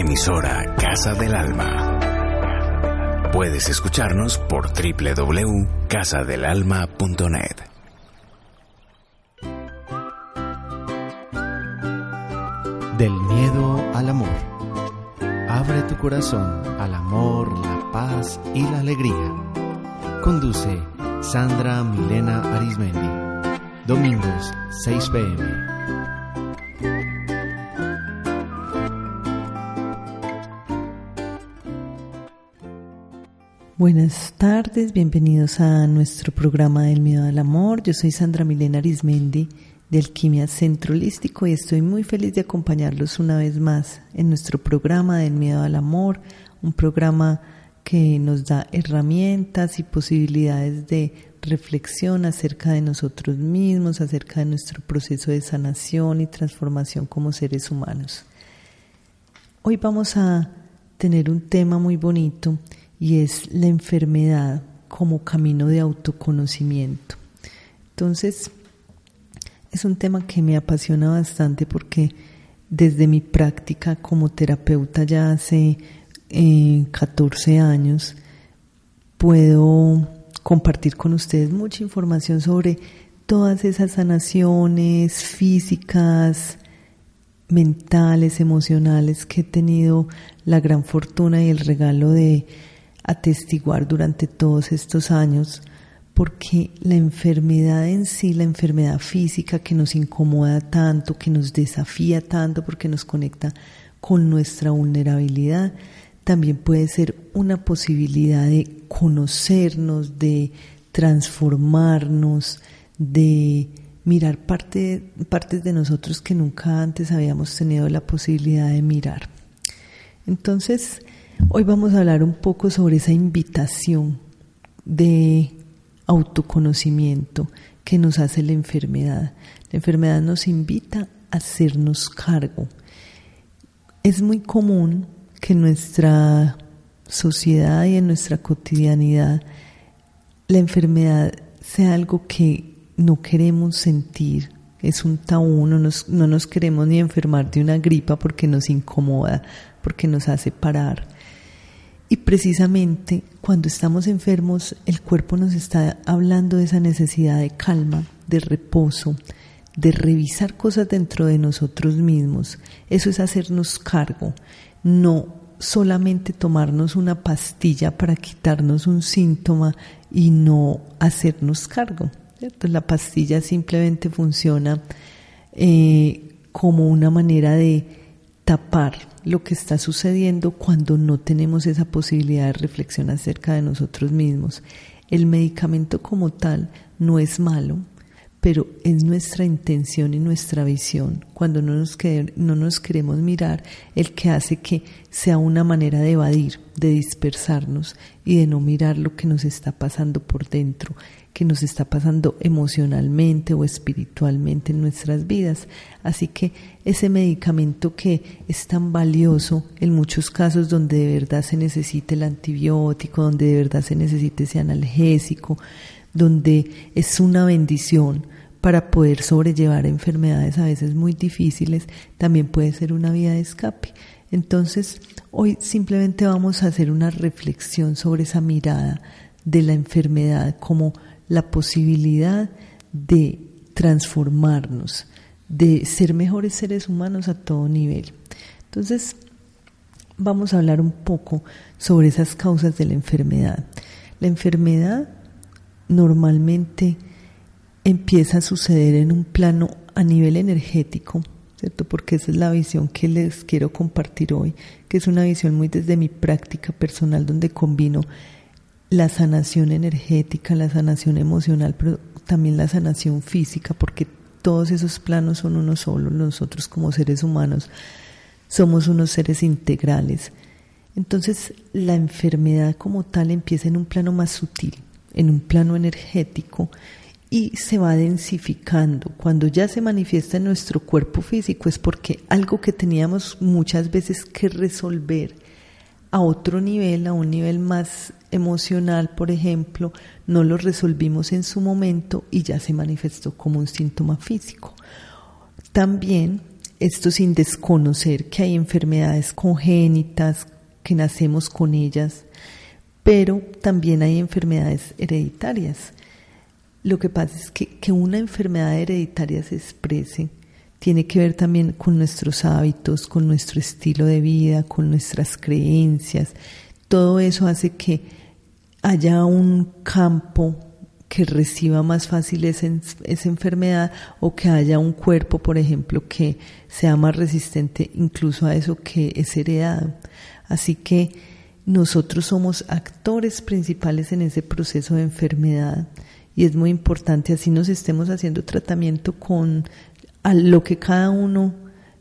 Emisora Casa del Alma. Puedes escucharnos por www.casadelalma.net. Del miedo al amor. Abre tu corazón al amor, la paz y la alegría. Conduce Sandra Milena Arismendi. Domingos, 6 pm. Buenas tardes, bienvenidos a nuestro programa del miedo al amor. Yo soy Sandra Milena Arismendi de Alquimia Centro Holístico y estoy muy feliz de acompañarlos una vez más en nuestro programa del miedo al amor, un programa que nos da herramientas y posibilidades de reflexión acerca de nosotros mismos, acerca de nuestro proceso de sanación y transformación como seres humanos. Hoy vamos a tener un tema muy bonito y es la enfermedad como camino de autoconocimiento. Entonces, es un tema que me apasiona bastante porque desde mi práctica como terapeuta ya hace 14 eh, años, puedo compartir con ustedes mucha información sobre todas esas sanaciones físicas, mentales, emocionales que he tenido la gran fortuna y el regalo de atestiguar durante todos estos años, porque la enfermedad en sí, la enfermedad física que nos incomoda tanto, que nos desafía tanto, porque nos conecta con nuestra vulnerabilidad, también puede ser una posibilidad de conocernos, de transformarnos, de mirar parte, partes de nosotros que nunca antes habíamos tenido la posibilidad de mirar. Entonces, Hoy vamos a hablar un poco sobre esa invitación de autoconocimiento que nos hace la enfermedad. La enfermedad nos invita a hacernos cargo. Es muy común que en nuestra sociedad y en nuestra cotidianidad la enfermedad sea algo que no queremos sentir, es un tabú, no nos, no nos queremos ni enfermar de una gripa porque nos incomoda, porque nos hace parar. Y precisamente cuando estamos enfermos, el cuerpo nos está hablando de esa necesidad de calma, de reposo, de revisar cosas dentro de nosotros mismos. Eso es hacernos cargo, no solamente tomarnos una pastilla para quitarnos un síntoma y no hacernos cargo. La pastilla simplemente funciona eh, como una manera de tapar lo que está sucediendo cuando no tenemos esa posibilidad de reflexión acerca de nosotros mismos. El medicamento como tal no es malo, pero es nuestra intención y nuestra visión, cuando no nos, no nos queremos mirar, el que hace que sea una manera de evadir, de dispersarnos y de no mirar lo que nos está pasando por dentro que nos está pasando emocionalmente o espiritualmente en nuestras vidas. Así que ese medicamento que es tan valioso en muchos casos donde de verdad se necesita el antibiótico, donde de verdad se necesita ese analgésico, donde es una bendición para poder sobrellevar enfermedades a veces muy difíciles, también puede ser una vía de escape. Entonces, hoy simplemente vamos a hacer una reflexión sobre esa mirada de la enfermedad como la posibilidad de transformarnos, de ser mejores seres humanos a todo nivel. Entonces, vamos a hablar un poco sobre esas causas de la enfermedad. La enfermedad normalmente empieza a suceder en un plano a nivel energético, ¿cierto? Porque esa es la visión que les quiero compartir hoy, que es una visión muy desde mi práctica personal donde combino la sanación energética, la sanación emocional, pero también la sanación física, porque todos esos planos son uno solo. Nosotros como seres humanos somos unos seres integrales. Entonces la enfermedad como tal empieza en un plano más sutil, en un plano energético y se va densificando. Cuando ya se manifiesta en nuestro cuerpo físico es porque algo que teníamos muchas veces que resolver a otro nivel, a un nivel más emocional, por ejemplo, no lo resolvimos en su momento y ya se manifestó como un síntoma físico. También esto sin desconocer que hay enfermedades congénitas, que nacemos con ellas, pero también hay enfermedades hereditarias. Lo que pasa es que, que una enfermedad hereditaria se exprese tiene que ver también con nuestros hábitos, con nuestro estilo de vida, con nuestras creencias. Todo eso hace que haya un campo que reciba más fácil esa, esa, enfermedad o que haya un cuerpo, por ejemplo, que sea más resistente incluso a eso que es heredado. Así que nosotros somos actores principales en ese proceso de enfermedad y es muy importante, así nos estemos haciendo tratamiento con a lo que cada uno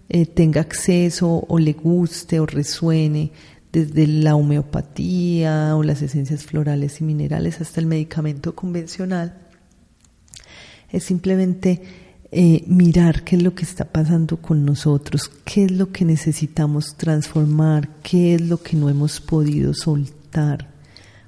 eh, tenga acceso o le guste o resuene, desde la homeopatía o las esencias florales y minerales hasta el medicamento convencional, es simplemente eh, mirar qué es lo que está pasando con nosotros, qué es lo que necesitamos transformar, qué es lo que no hemos podido soltar.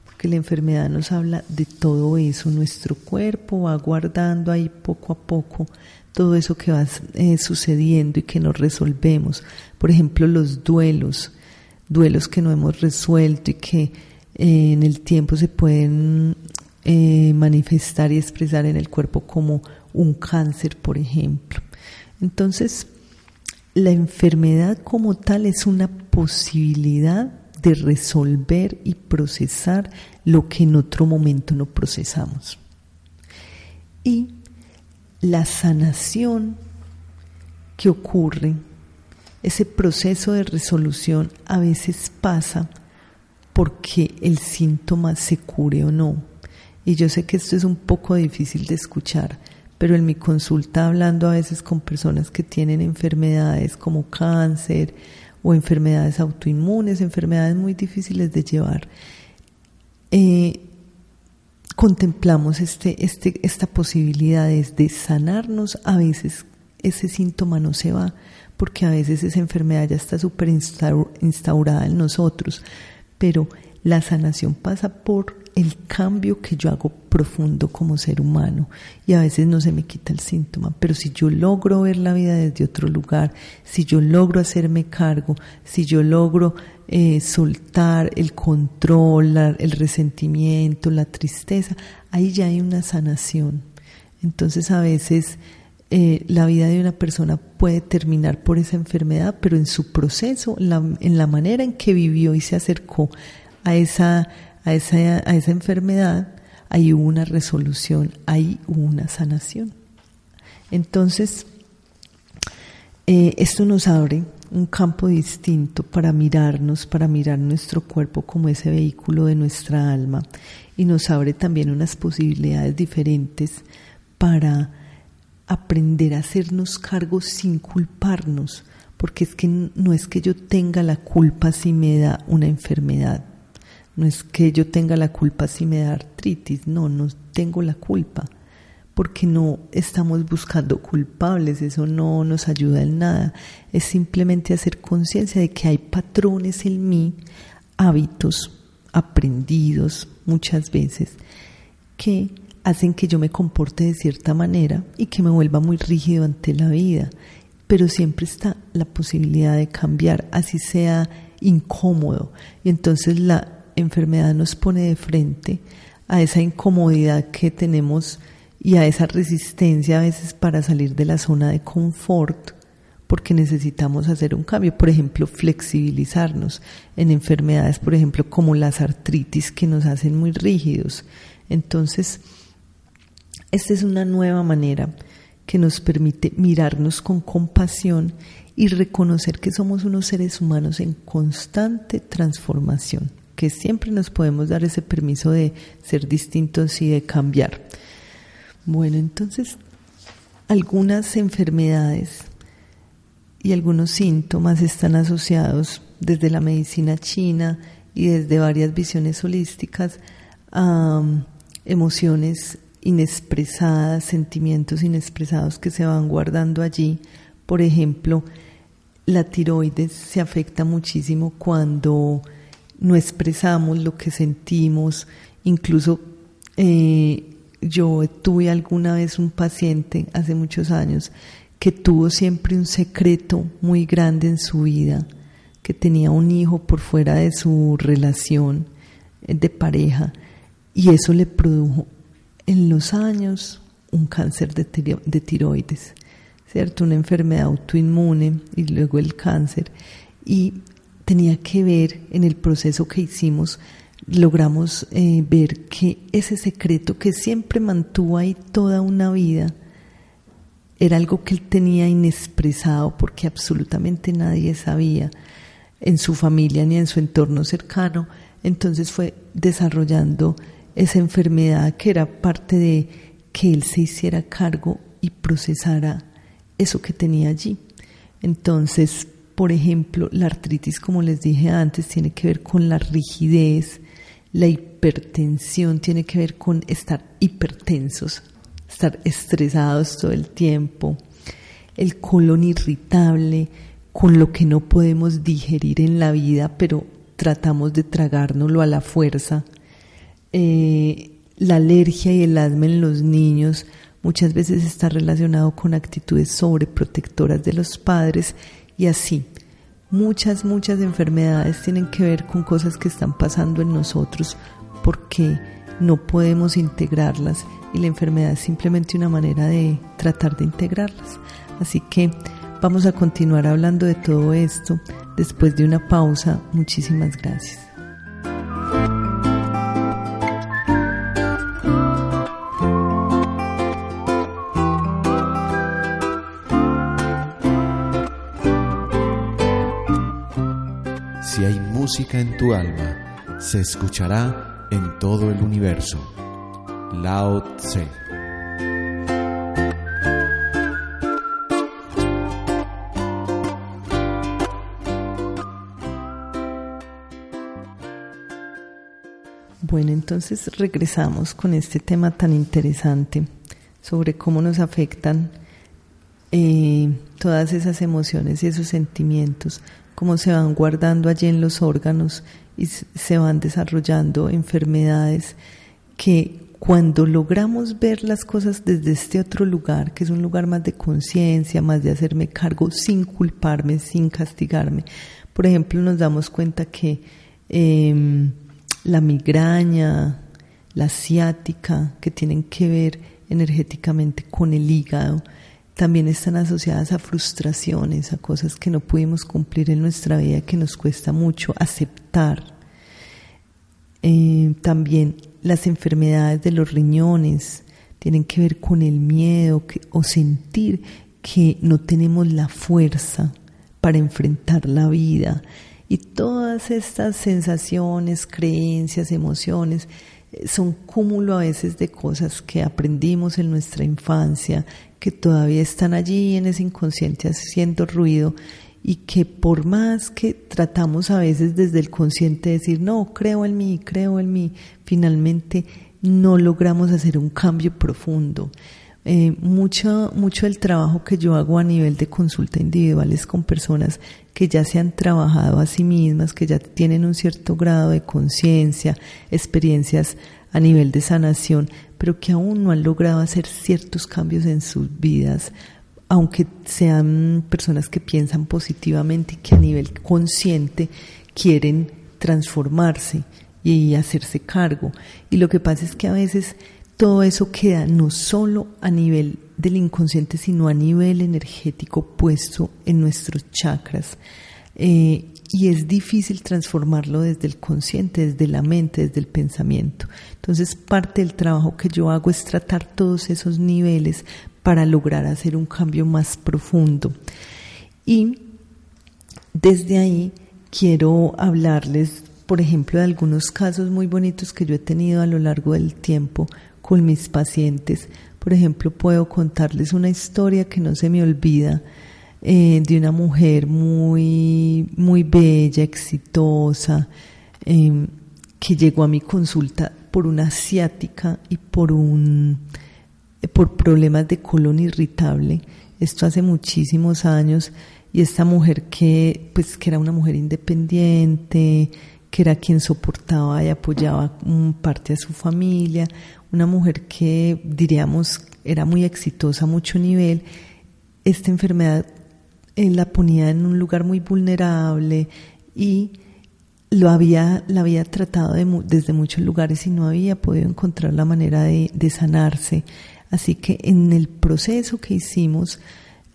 Porque la enfermedad nos habla de todo eso, nuestro cuerpo va guardando ahí poco a poco todo eso que va eh, sucediendo y que no resolvemos. Por ejemplo, los duelos, duelos que no hemos resuelto y que eh, en el tiempo se pueden manifestar y expresar en el cuerpo como un cáncer, por ejemplo. Entonces, la enfermedad como tal es una posibilidad de resolver y procesar lo que en otro momento no procesamos. Y la sanación que ocurre, ese proceso de resolución a veces pasa porque el síntoma se cure o no. Y yo sé que esto es un poco difícil de escuchar, pero en mi consulta hablando a veces con personas que tienen enfermedades como cáncer o enfermedades autoinmunes, enfermedades muy difíciles de llevar, eh, contemplamos este, este, esta posibilidad de sanarnos, a veces ese síntoma no se va, porque a veces esa enfermedad ya está súper instaurada en nosotros, pero la sanación pasa por el cambio que yo hago profundo como ser humano y a veces no se me quita el síntoma, pero si yo logro ver la vida desde otro lugar, si yo logro hacerme cargo, si yo logro eh, soltar el control, el resentimiento, la tristeza, ahí ya hay una sanación. Entonces a veces eh, la vida de una persona puede terminar por esa enfermedad, pero en su proceso, en la manera en que vivió y se acercó a esa a esa, a esa enfermedad, hay una resolución, hay una sanación. Entonces, eh, esto nos abre un campo distinto para mirarnos, para mirar nuestro cuerpo como ese vehículo de nuestra alma y nos abre también unas posibilidades diferentes para aprender a hacernos cargo sin culparnos, porque es que no es que yo tenga la culpa si me da una enfermedad, no es que yo tenga la culpa si me da artritis, no, no tengo la culpa, porque no estamos buscando culpables, eso no nos ayuda en nada, es simplemente hacer conciencia de que hay patrones en mí, hábitos aprendidos muchas veces, que hacen que yo me comporte de cierta manera y que me vuelva muy rígido ante la vida, pero siempre está la posibilidad de cambiar, así sea incómodo. Y entonces la enfermedad nos pone de frente a esa incomodidad que tenemos y a esa resistencia a veces para salir de la zona de confort porque necesitamos hacer un cambio, por ejemplo, flexibilizarnos en enfermedades, por ejemplo, como las artritis que nos hacen muy rígidos. Entonces, esta es una nueva manera que nos permite mirarnos con compasión y reconocer que somos unos seres humanos en constante transformación que siempre nos podemos dar ese permiso de ser distintos y de cambiar. Bueno, entonces, algunas enfermedades y algunos síntomas están asociados desde la medicina china y desde varias visiones holísticas a um, emociones inexpresadas, sentimientos inexpresados que se van guardando allí. Por ejemplo, la tiroides se afecta muchísimo cuando no expresamos lo que sentimos, incluso eh, yo tuve alguna vez un paciente hace muchos años que tuvo siempre un secreto muy grande en su vida, que tenía un hijo por fuera de su relación eh, de pareja y eso le produjo en los años un cáncer de, tiroides, ¿cierto? Una enfermedad autoinmune y luego el cáncer. Y tenía que ver en el proceso que hicimos, logramos eh, ver que ese secreto que siempre mantuvo ahí toda una vida, era algo que él tenía inexpresado porque absolutamente nadie sabía en su familia ni en su entorno cercano. Entonces fue desarrollando esa enfermedad que era parte de que él se hiciera cargo y procesara eso que tenía allí. Entonces, por ejemplo, la artritis, como les dije antes, tiene que ver con la rigidez, la hipertensión tiene que ver con estar hipertensos, estar estresados todo el tiempo, el colon irritable, con lo que no podemos digerir en la vida, pero tratamos de tragárnoslo a la fuerza. Eh, la alergia y el asma en los niños muchas veces está relacionado con actitudes sobreprotectoras de los padres y así. Muchas, muchas enfermedades tienen que ver con cosas que están pasando en nosotros porque no podemos integrarlas y la enfermedad es simplemente una manera de tratar de integrarlas. Así que vamos a continuar hablando de todo esto después de una pausa. Muchísimas gracias. Música en tu alma, se escuchará en todo el universo. Lao Tse. Bueno, entonces regresamos con este tema tan interesante sobre cómo nos afectan eh, todas esas emociones y esos sentimientos, cómo se van guardando allí en los órganos y se van desarrollando enfermedades que cuando logramos ver las cosas desde este otro lugar, que es un lugar más de conciencia, más de hacerme cargo sin culparme, sin castigarme, por ejemplo, nos damos cuenta que em, la migraña, la ciática, que tienen que ver energéticamente con el hígado, también están asociadas a frustraciones, a cosas que no pudimos cumplir en nuestra vida, que nos cuesta mucho aceptar. Eh, también las enfermedades de los riñones tienen que ver con el miedo o sentir que no tenemos la fuerza para enfrentar la vida. Y todas estas sensaciones, creencias, emociones, eh, son cúmulo a veces de cosas que aprendimos en nuestra infancia, que todavía están allí en ese inconsciente haciendo ruido y que por más que tratamos a veces desde el consciente decir, no, creo en mí, creo en mí, finalmente no logramos hacer un cambio profundo. Eh, mucho, mucho del trabajo que yo hago a nivel de consulta individual es con personas que ya se han trabajado a sí mismas, que ya tienen un cierto grado de conciencia, experiencias a nivel de sanación, pero que aún no han logrado hacer ciertos cambios en sus vidas aunque sean personas que piensan positivamente y que a nivel consciente quieren transformarse y hacerse cargo. Y lo que pasa es que a veces todo eso queda no solo a nivel del inconsciente, sino a nivel energético puesto en nuestros chakras. Eh, y es difícil transformarlo desde el consciente, desde la mente, desde el pensamiento. Entonces, parte del trabajo que yo hago es tratar todos esos niveles para lograr hacer un cambio más profundo. Y desde ahí quiero hablarles, por ejemplo, de algunos casos muy bonitos que yo he tenido a lo largo del tiempo con mis pacientes. Por ejemplo, puedo contarles una historia que no se me olvida eh, de una mujer muy, muy bella, exitosa, em, que llegó a mi consulta por una asiática y por un por problemas de colon irritable. Esto hace muchísimos años y esta mujer que pues que era una mujer independiente, que era quien soportaba y apoyaba parte a su familia, una mujer que diríamos era muy exitosa a mucho nivel, esta enfermedad eh, la ponía en un lugar muy vulnerable y lo había, la había tratado desde muchos lugares y no había podido encontrar la manera de, sanarse. Así que en el proceso que hicimos,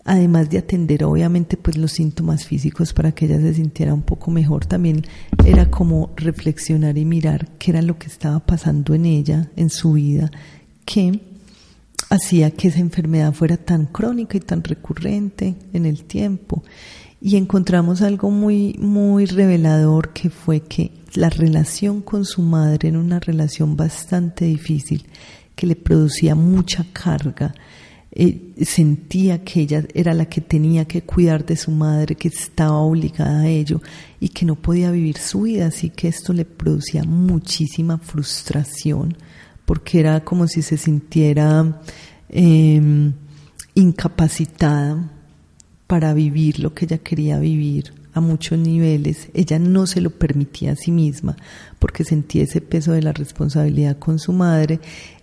además de atender obviamente pues los síntomas físicos para que ella se sintiera un poco mejor, también era como reflexionar y mirar qué era lo que estaba pasando en ella, en su vida, que hacía que esa enfermedad fuera tan crónica y tan recurrente en el tiempo. Y encontramos algo muy, muy revelador que fue que la relación con su madre era una relación bastante difícil, que le producía mucha carga. Eh, sentía que ella era la que tenía que cuidar de su madre, que estaba obligada a ello y que no podía vivir su vida, así que esto le producía muchísima frustración porque era como si se sintiera em, incapacitada para vivir lo que ella quería vivir a muchos niveles. Ella no se lo permitía a sí misma porque sentía ese peso de la responsabilidad con su madre.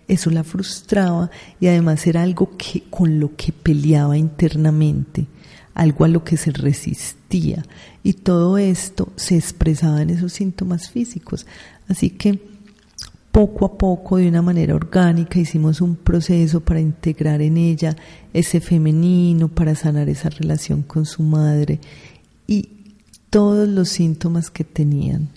Eso la frustraba y además era algo que, con lo que peleaba internamente, algo a lo que se resistía. Y todo esto se expresaba en esos síntomas físicos. Así que poco a poco, de una manera orgánica, hicimos un proceso para integrar en ella ese femenino, para sanar esa relación con su madre y todos los síntomas que tenían,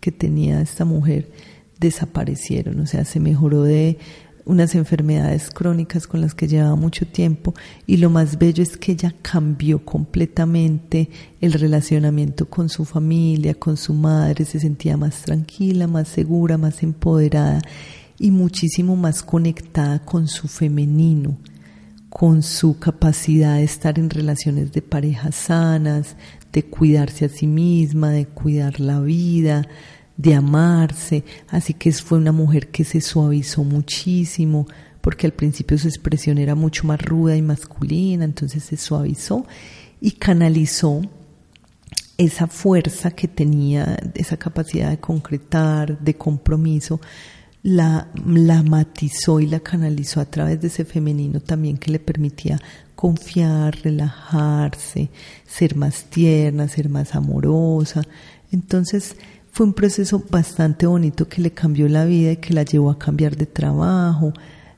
que tenía esta mujer, desaparecieron, o sea, se mejoró de unas enfermedades crónicas con las que llevaba mucho tiempo y lo más bello es que ella cambió completamente el relacionamiento con su familia, con su madre, se sentía más tranquila, más segura, más empoderada y muchísimo más conectada con su femenino, con su capacidad de estar en relaciones de pareja sanas, de cuidarse a sí misma, de cuidar la vida, de amarse, así que fue una mujer que se suavizó muchísimo, porque al principio su expresión era mucho más ruda y masculina, entonces se suavizó y canalizó esa fuerza que tenía, esa capacidad de concretar, de compromiso, la, la matizó y la canalizó a través de ese femenino también que le permitía confiar, relajarse, ser más tierna, ser más amorosa. Entonces, fue un proceso bastante bonito que le cambió la vida y que la llevó a cambiar de trabajo,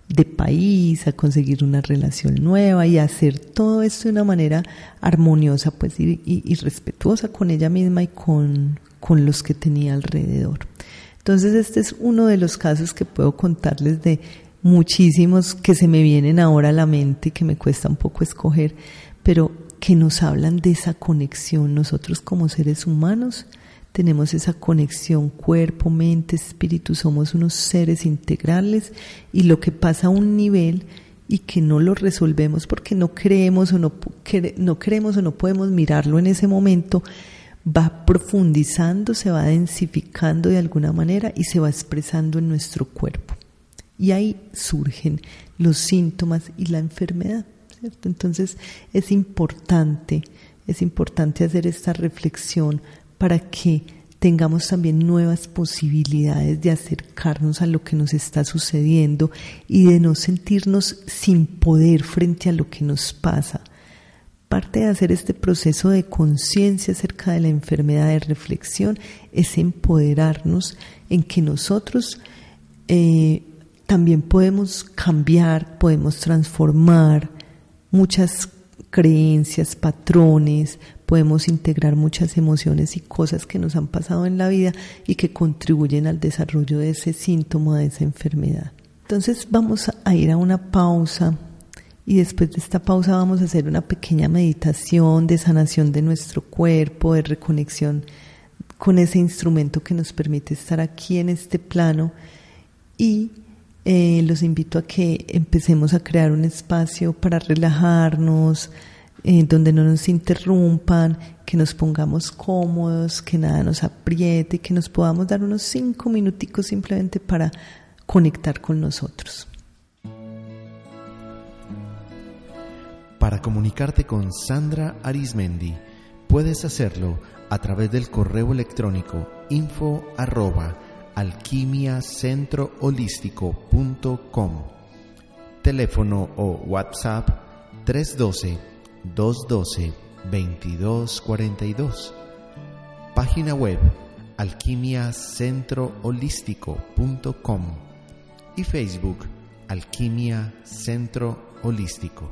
de país, a conseguir una relación nueva y a hacer todo esto de una manera armoniosa pues y, respetuosa con ella misma y con, con los que tenía alrededor. Entonces este es uno de los casos que puedo contarles de muchísimos que se me vienen ahora a la mente y que me cuesta un poco escoger, pero que nos hablan de esa conexión nosotros como seres humanos tenemos esa conexión cuerpo, mente, espíritu, somos unos seres integrales y lo que pasa a un nivel y que no lo resolvemos porque no creemos o no, no queremos o no podemos mirarlo en ese momento, va profundizando, se va densificando de alguna manera y se va expresando en nuestro cuerpo. Y ahí surgen los síntomas y la enfermedad. Entonces es importante, es importante hacer esta reflexión para que tengamos también nuevas posibilidades de acercarnos a lo que nos está sucediendo y de no sentirnos sin poder frente a lo que nos pasa. Parte de hacer este proceso de conciencia acerca de la enfermedad de reflexión es empoderarnos en que nosotros eh, también podemos cambiar, podemos transformar muchas creencias, patrones, podemos integrar muchas emociones y cosas que nos han pasado en la vida y que contribuyen al desarrollo de ese síntoma, de esa enfermedad. Entonces vamos a ir a una pausa y después de esta pausa vamos a hacer una pequeña meditación de sanación de nuestro cuerpo, de reconexión con ese instrumento que nos permite estar aquí en este plano y eh, los invito a que empecemos a crear un espacio para relajarnos, eh, donde no nos interrumpan, que nos pongamos cómodos, que nada nos apriete, que nos podamos dar unos cinco minuticos simplemente para conectar con nosotros. Para comunicarte con Sandra Arismendi, Puedes hacerlo a través del correo electrónico info arroba alquimiacentroholístico.com Teléfono o WhatsApp 312 212 2242 Página web alquimiacentroholístico.com y Facebook Alquimia Centro Holístico.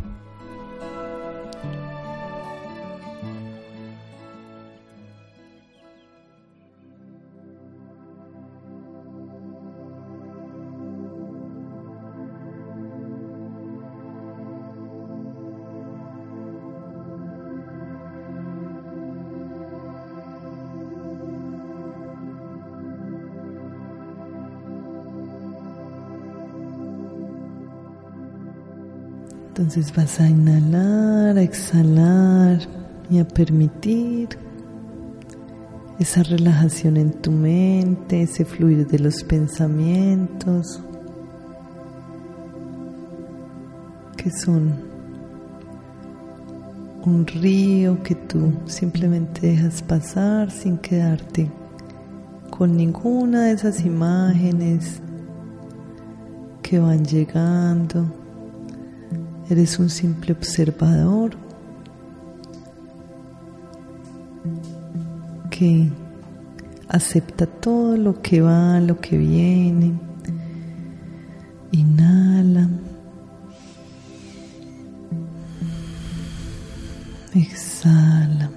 Entonces vas a inhalar, a exhalar y a permitir esa relajación en tu mente, ese fluir de los pensamientos, que son un río que tú simplemente dejas pasar sin quedarte con ninguna de esas imágenes que van llegando. Eres un simple observador que acepta todo lo que va, lo que viene. Inhala. Exhala.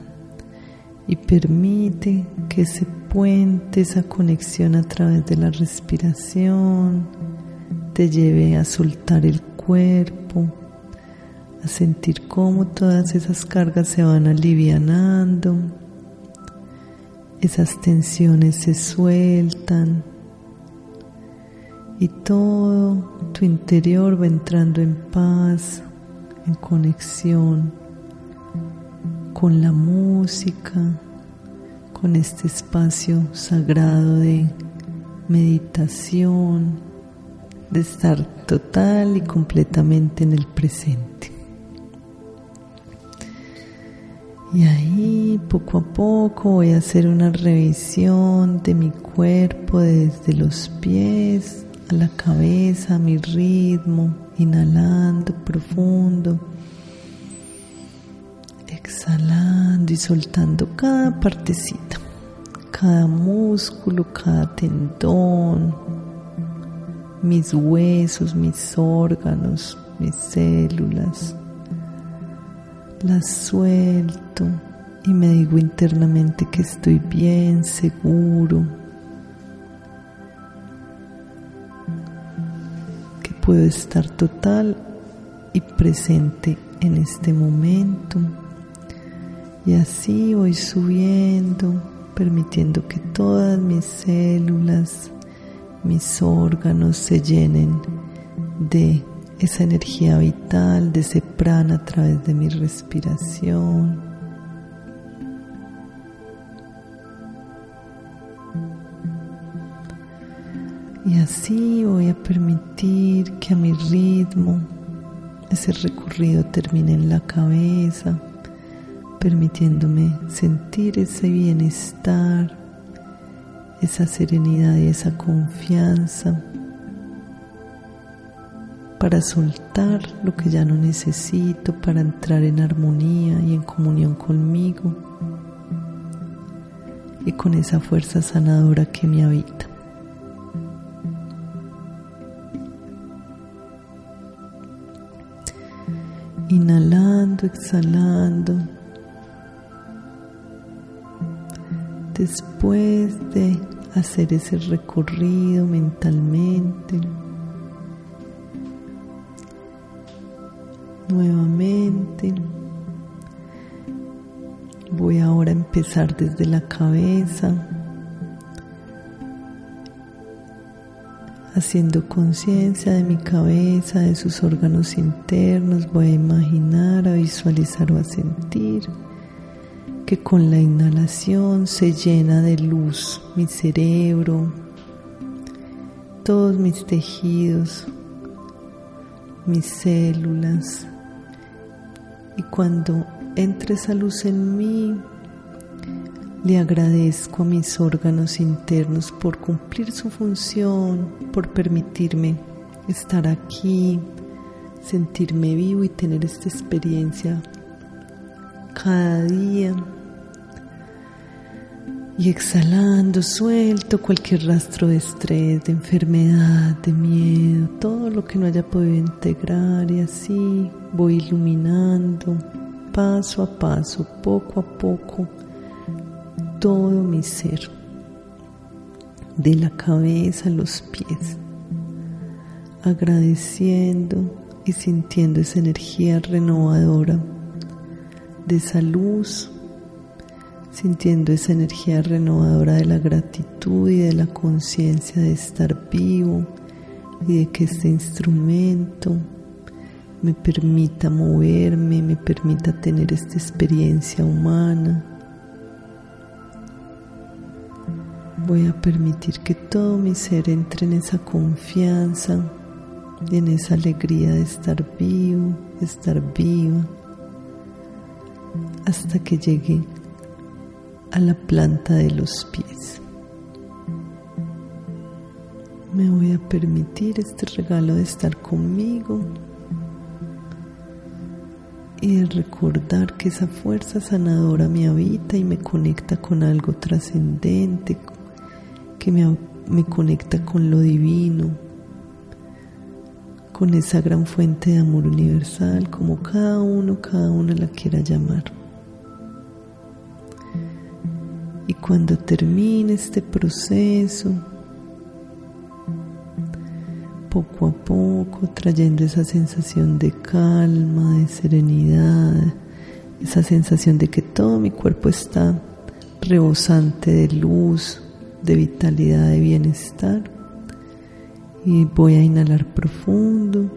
Y permite que ese puente, esa conexión a través de la respiración, te lleve a soltar el cuerpo sentir cómo todas esas cargas se van alivianando, esas tensiones se sueltan y todo tu interior va entrando en paz, en conexión con la música, con este espacio sagrado de meditación, de estar total y completamente en el presente. Y ahí poco a poco voy a hacer una revisión de mi cuerpo desde los pies a la cabeza, mi ritmo, inhalando profundo, exhalando y soltando cada partecita, cada músculo, cada tendón, mis huesos, mis órganos, mis células las suelto y me digo internamente que estoy bien, seguro, que puedo estar total y presente en este momento. Y así voy subiendo, permitiendo que todas mis células, mis órganos se llenen de esa energía vital de ese prana a través de mi respiración. Y así voy a permitir que a mi ritmo ese recorrido termine en la cabeza, permitiéndome sentir ese bienestar, esa serenidad y esa confianza para soltar lo que ya no necesito, para entrar en armonía y en comunión conmigo y con esa fuerza sanadora que me habita. Inhalando, exhalando. Después de hacer ese recorrido mentalmente, desde la cabeza, haciendo conciencia de mi cabeza, de sus órganos internos. Voy a imaginar, a visualizar o a sentir que con la inhalación se llena de luz mi cerebro, todos mis tejidos, mis células, y cuando entre esa luz en mí, Le agradezco a mis órganos internos por cumplir su función, por permitirme estar aquí, sentirme vivo y tener esta experiencia cada día. Y exhalando, suelto cualquier rastro de estrés, de enfermedad, de miedo, todo lo que no haya podido integrar y así voy iluminando paso a paso, poco a poco, todo mi ser, de la cabeza a los pies, agradeciendo y sintiendo esa energía renovadora de esa luz sintiendo esa energía renovadora de la gratitud y de la conciencia de estar vivo y de que este instrumento me permita moverme, me permita tener esta experiencia humana. Voy a permitir que todo mi ser entre en esa confianza en esa alegría de estar vivo, de estar viva, hasta que llegue a la planta de los pies. Me voy a permitir este regalo de estar conmigo y de recordar que esa fuerza sanadora me habita y me conecta con algo trascendente, que me, me, conecta con lo divino, con esa gran fuente de amor universal, como cada uno, cada una la quiera llamar. Y cuando termine este proceso, poco a poco trayendo esa sensación de calma, de serenidad, esa sensación de que todo mi cuerpo está rebosante de luz, de vitalidad, de bienestar. Y voy a inhalar profundo.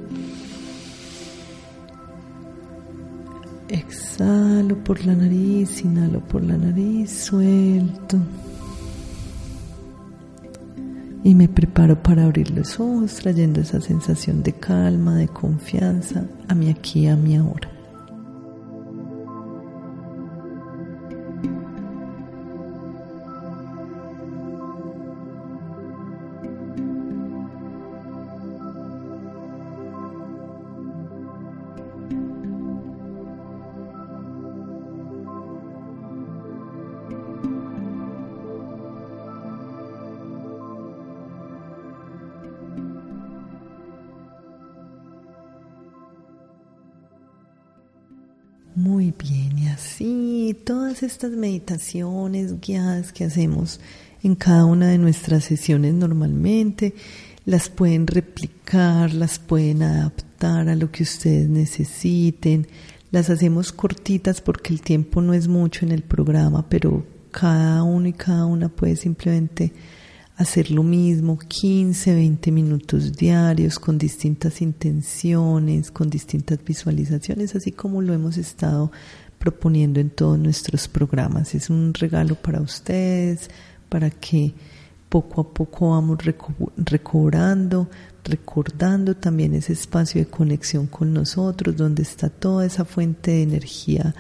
Exhalo por la nariz, inhalo por la nariz, suelto. Y me preparo para abrir los ojos, trayendo esa sensación de calma, de confianza a mi aquí, a mi ahora. Muy bien, y así todas estas meditaciones guiadas que hacemos en cada una de nuestras sesiones normalmente, las pueden replicar, las pueden adaptar a lo que ustedes necesiten. Las hacemos cortitas porque el tiempo no es mucho en el programa, pero cada uno y cada una puede simplemente hacer lo mismo 15, 20 minutos diarios con distintas intenciones, con distintas visualizaciones, así como lo hemos estado proponiendo en todos nuestros programas. Es un regalo para ustedes, para que poco a poco vamos recobrando, recordando también ese espacio de conexión con nosotros, donde está toda esa fuente de energía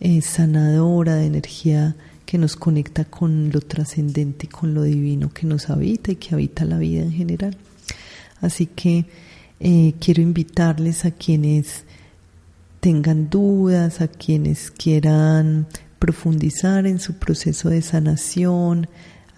eh, sanadora, de energía que nos conecta con lo trascendente con lo divino que nos habita y que habita la vida en general. Así que eh, quiero invitarles a quienes tengan dudas, a quienes quieran profundizar en su proceso de sanación,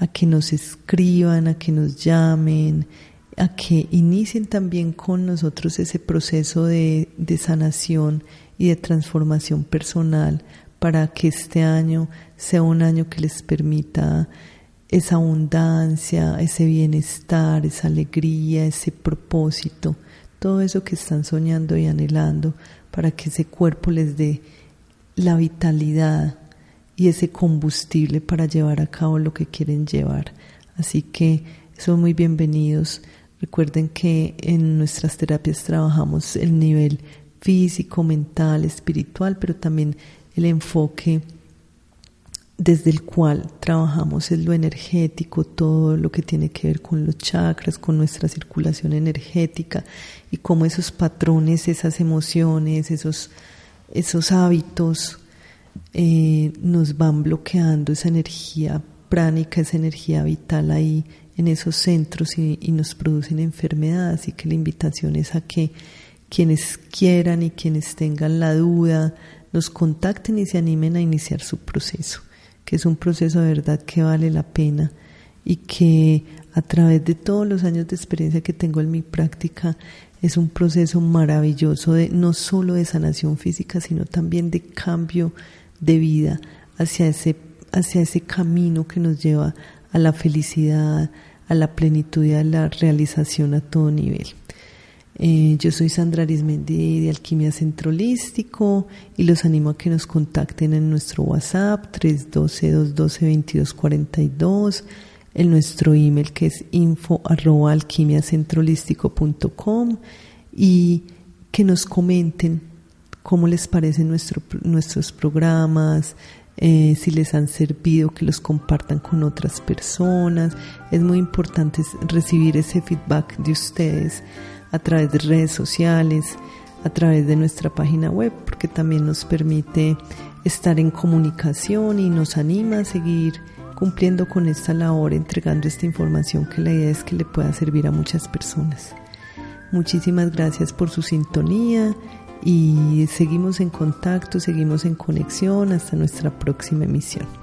a que nos escriban, a que nos llamen, a que inicien también con nosotros ese proceso de, de sanación y de transformación personal para que este año sea un año que les permita esa abundancia, ese bienestar, esa alegría, ese propósito, todo eso que están soñando y anhelando para que ese cuerpo les dé la vitalidad y ese combustible para llevar a cabo lo que quieren llevar. Así que son muy bienvenidos. Recuerden que en nuestras terapias trabajamos el nivel físico, mental, espiritual, pero también el enfoque desde el cual trabajamos es lo energético, todo lo que tiene que ver con los chakras, con nuestra circulación energética y cómo esos patrones, esas emociones, esos, esos hábitos eh, nos van bloqueando esa energía pránica, esa energía vital ahí en esos centros y, nos producen enfermedades. Así que la invitación es a que quienes quieran y quienes tengan la duda nos contacten y se animen a iniciar su proceso, que es un proceso de verdad que vale la pena y que a través de todos los años de experiencia que tengo en mi práctica es un proceso maravilloso de no solo de sanación física, sino también de cambio de vida hacia ese, hacia ese camino que nos lleva a la felicidad, a la plenitud y a la realización a todo nivel. Eh, yo soy Sandra Arismendi de Alquimia Centrolístico y los animo a que nos contacten en nuestro WhatsApp 312-212-2242, en nuestro email que es info y que nos comenten cómo les parecen nuestro, nuestros programas, eh, si les han servido, que los compartan con otras personas. Es muy importante recibir ese feedback de ustedes a través de redes sociales, a través de nuestra página web, porque también nos permite estar en comunicación y nos anima a seguir cumpliendo con esta labor, entregando esta información que la idea es que le pueda servir a muchas personas. Muchísimas gracias por su sintonía y seguimos en contacto, seguimos en conexión hasta nuestra próxima emisión.